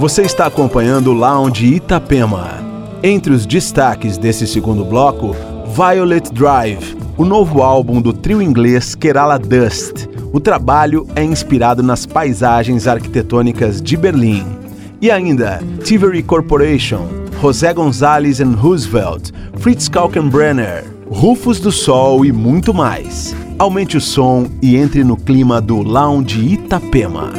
Você está acompanhando o Lounge Itapema. Entre os destaques desse segundo bloco, Violet Drive, o novo álbum do trio inglês Kerala Dust. O trabalho é inspirado nas paisagens arquitetônicas de Berlim. E ainda, Tivery Corporation, José Gonzalez and Roosevelt, Fritz Kalkenbrenner, Rufus do Sol e muito mais. Aumente o som e entre no clima do Lounge Itapema.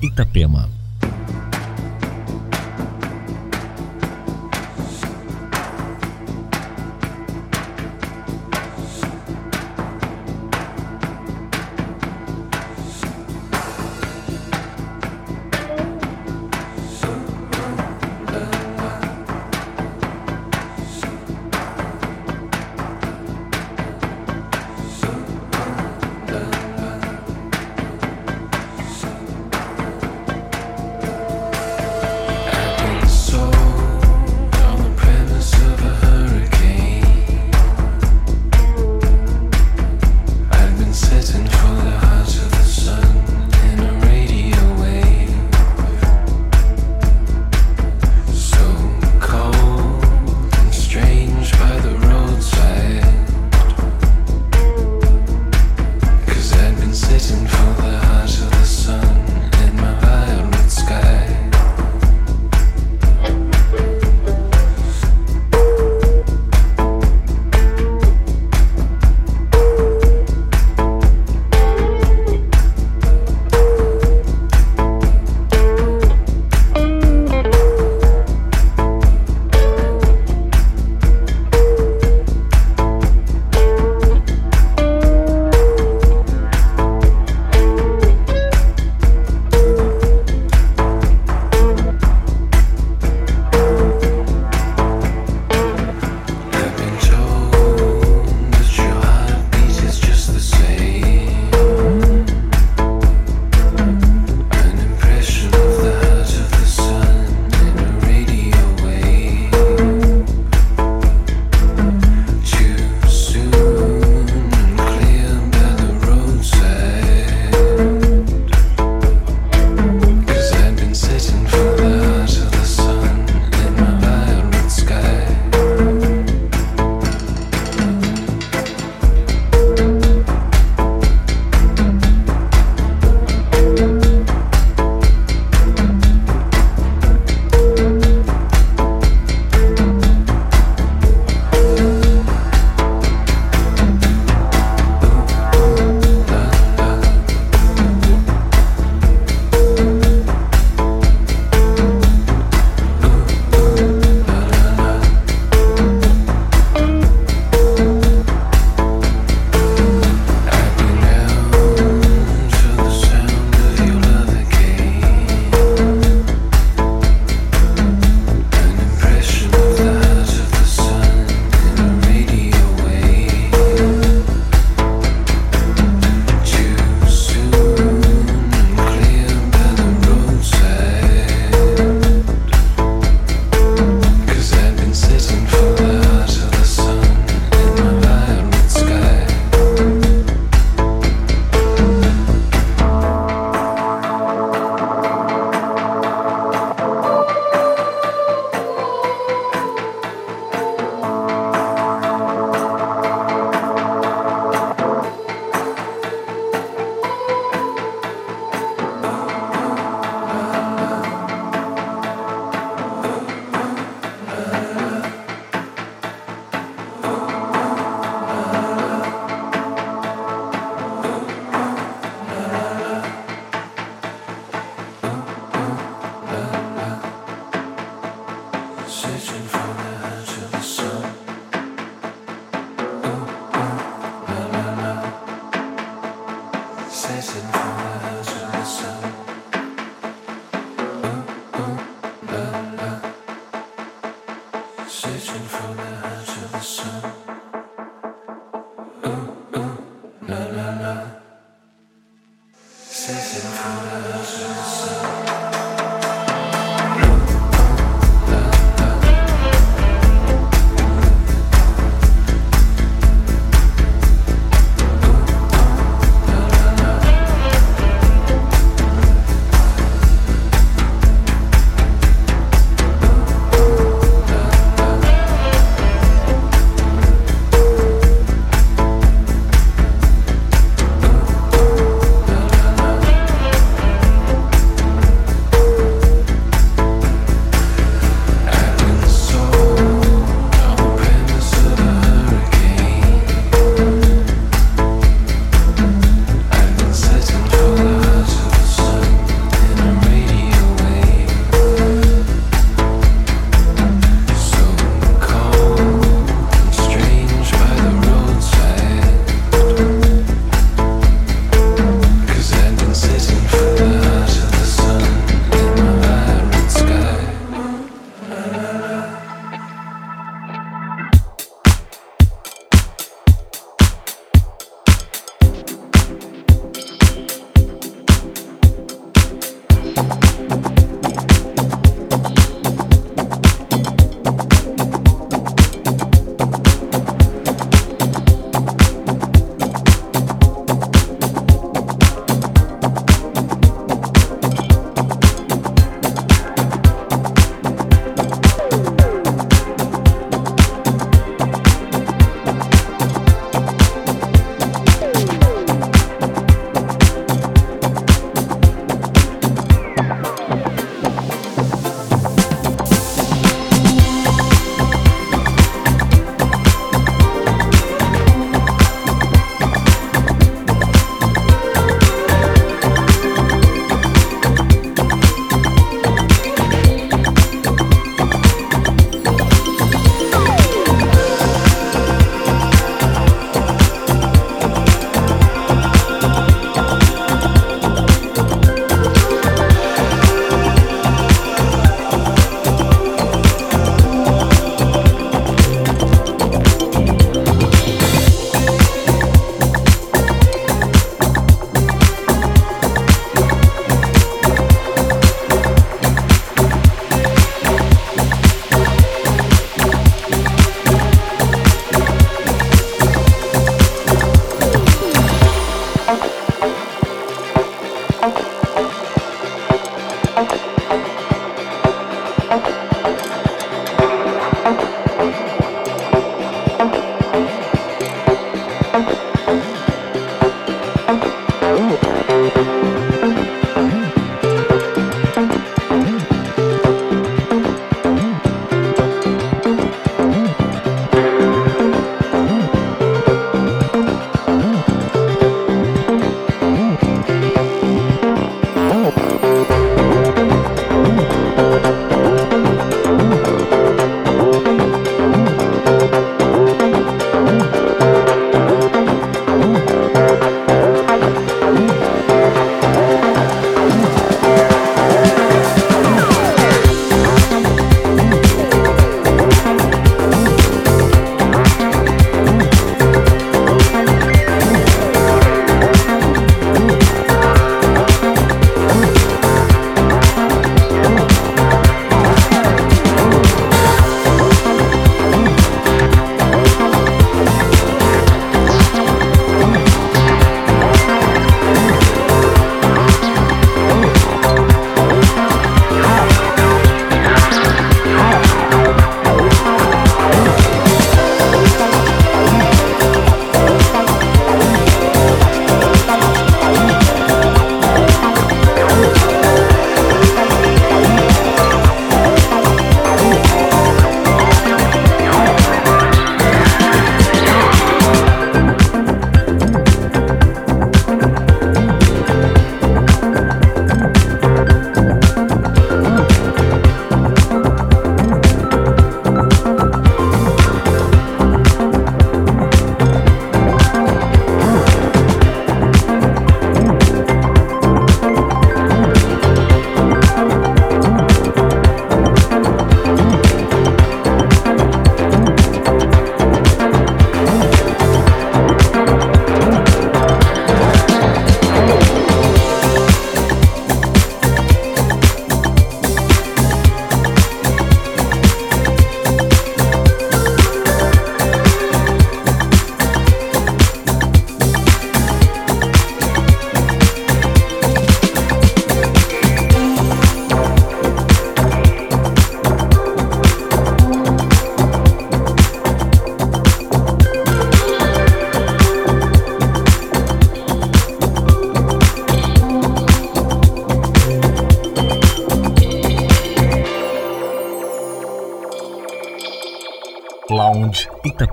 Lounge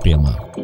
Itapema.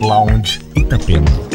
Lounge Itapema.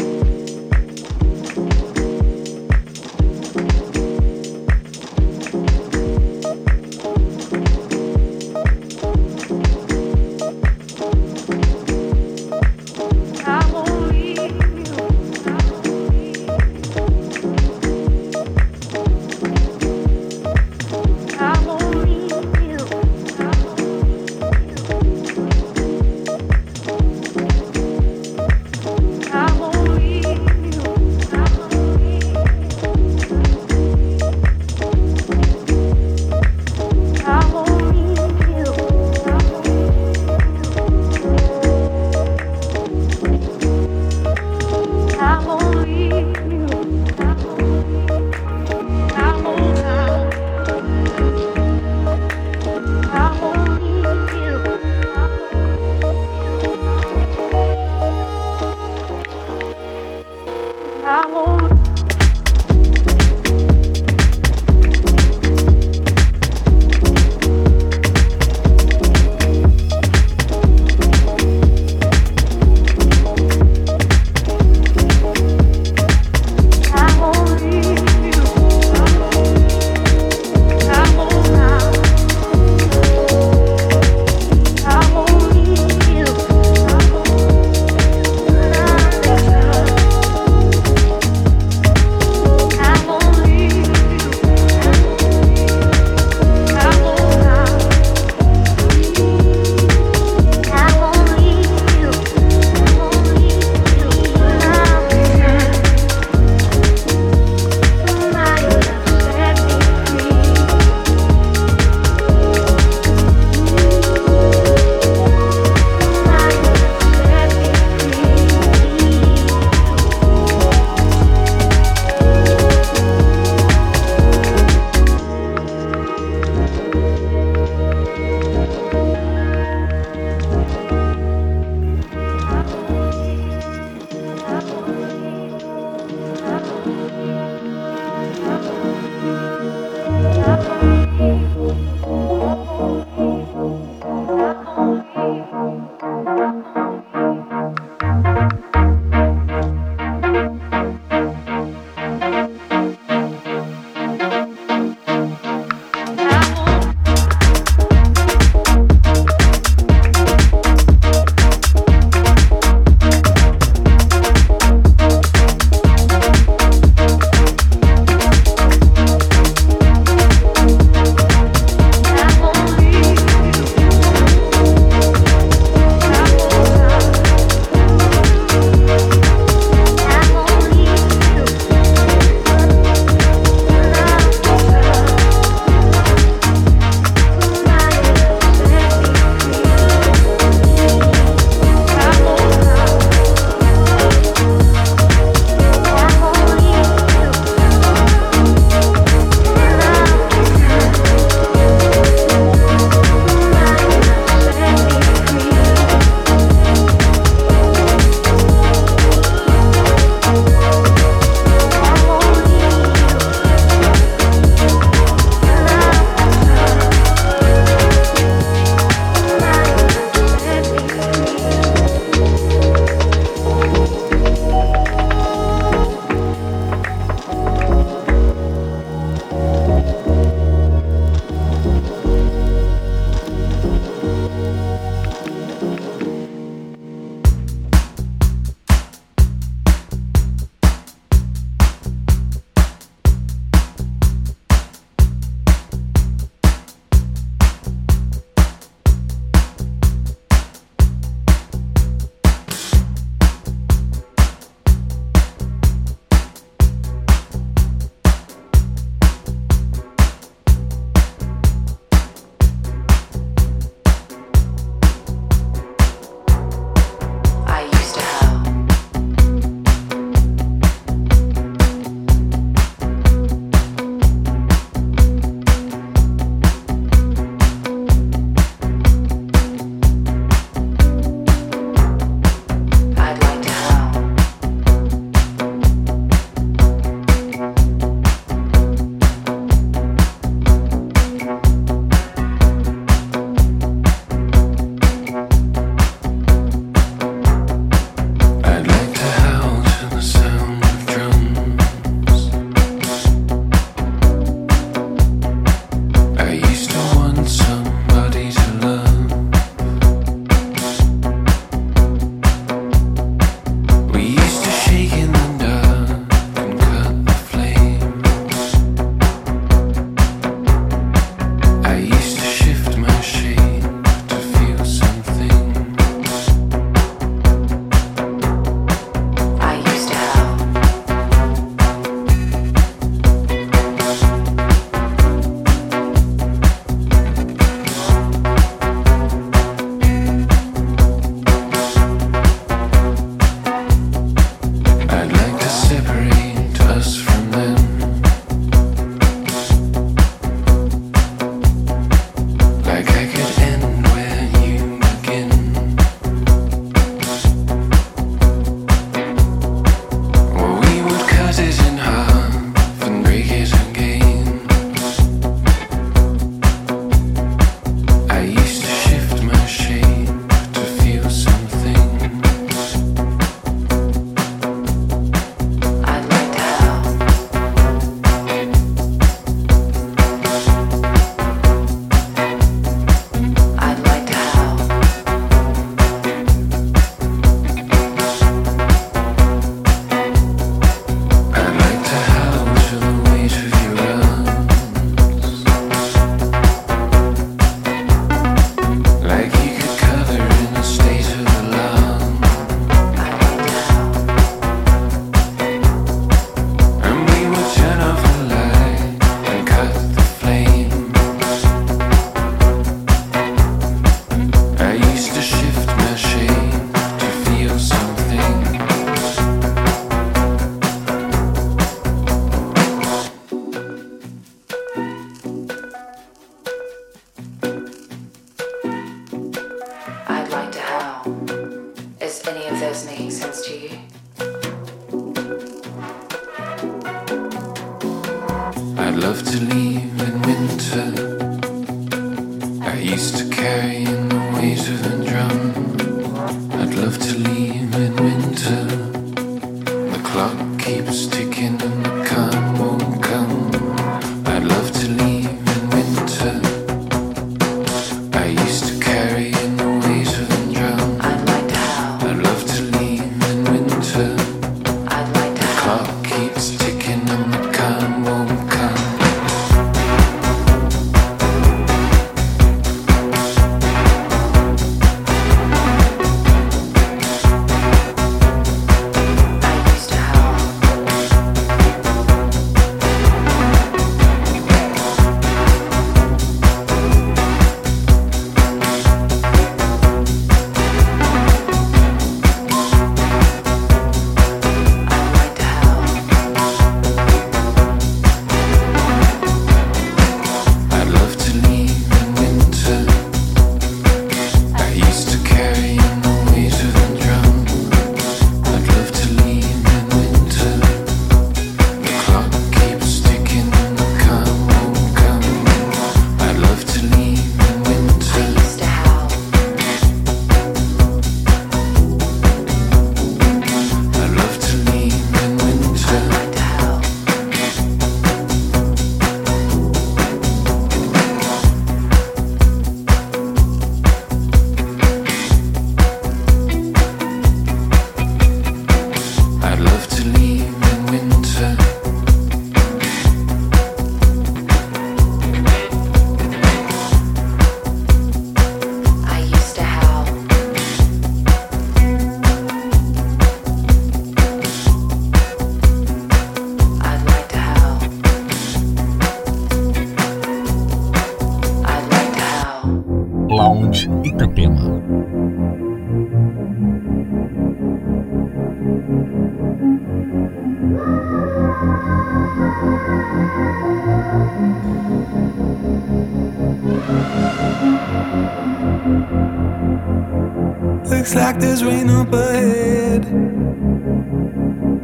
Looks like there's rain up ahead.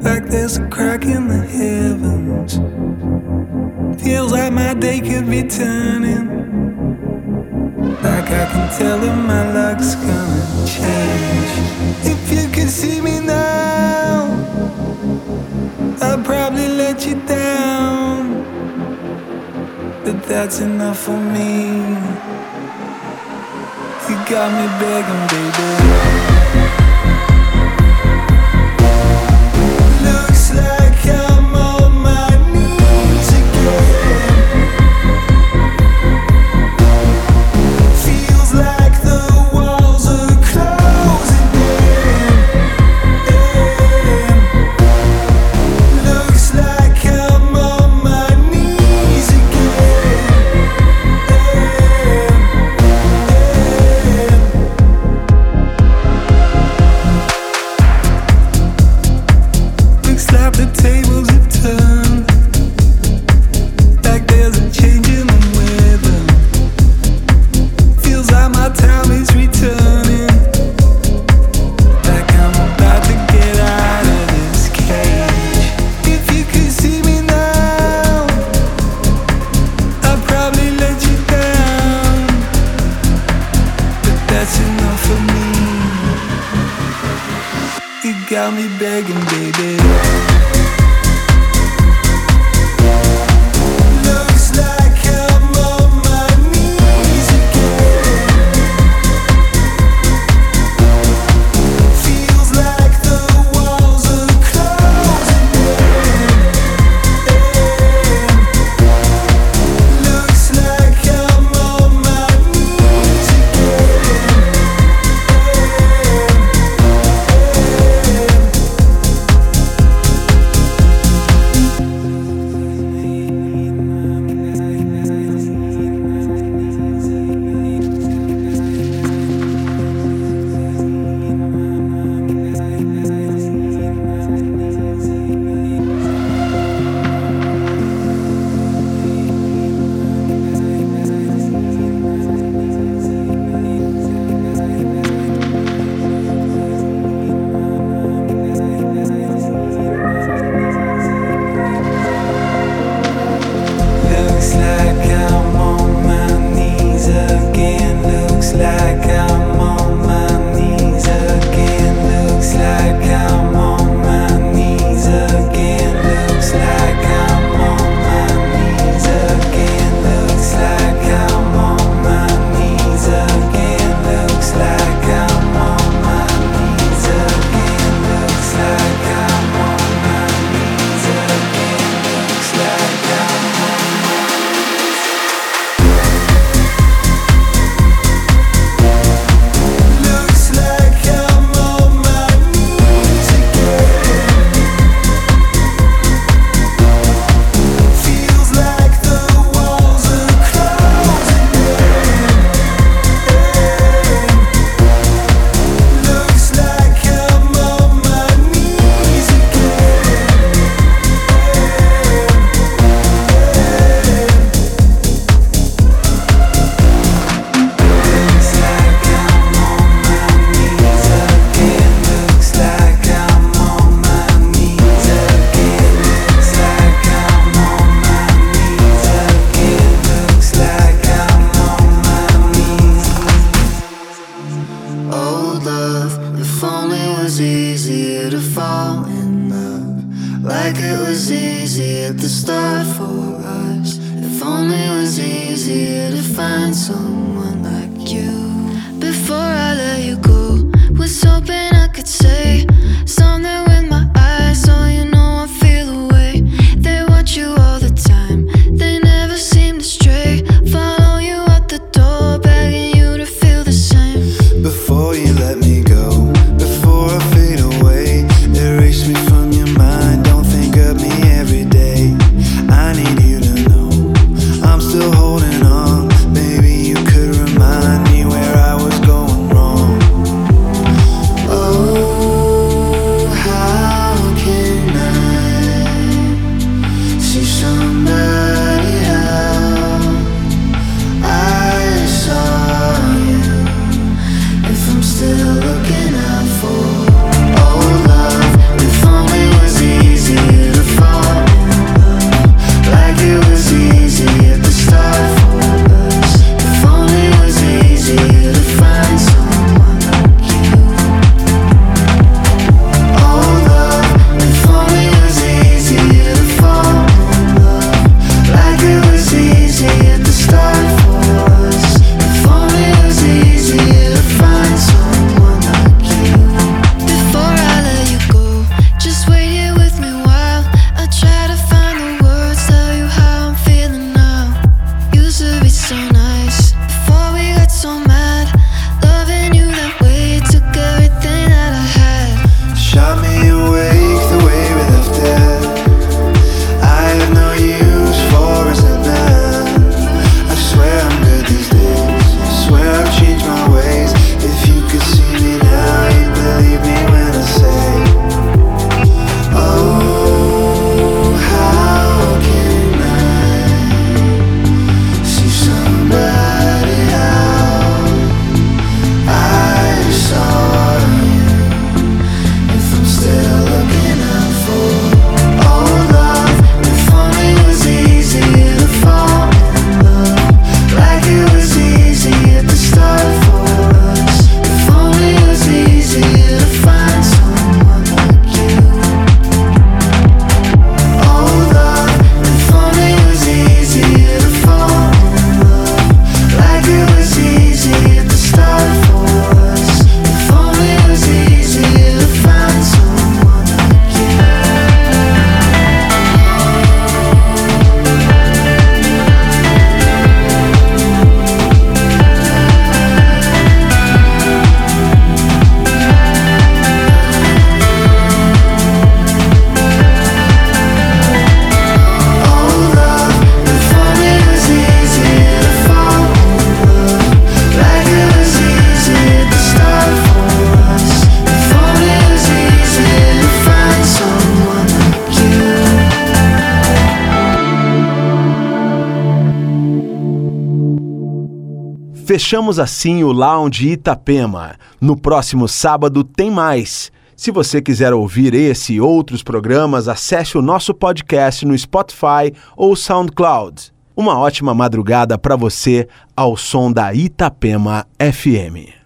Like there's a crack in the heavens. Feels like my day could be turning. Like I can tell that my luck's gonna change. If you could see me now, I'd probably let you down. But that's enough for me got me begging, baby. Fechamos assim o Lounge Itapema. No próximo sábado tem mais. Se você quiser ouvir esse e outros programas, acesse o nosso podcast no Spotify ou SoundCloud. Uma ótima madrugada para você ao som da Itapema FM.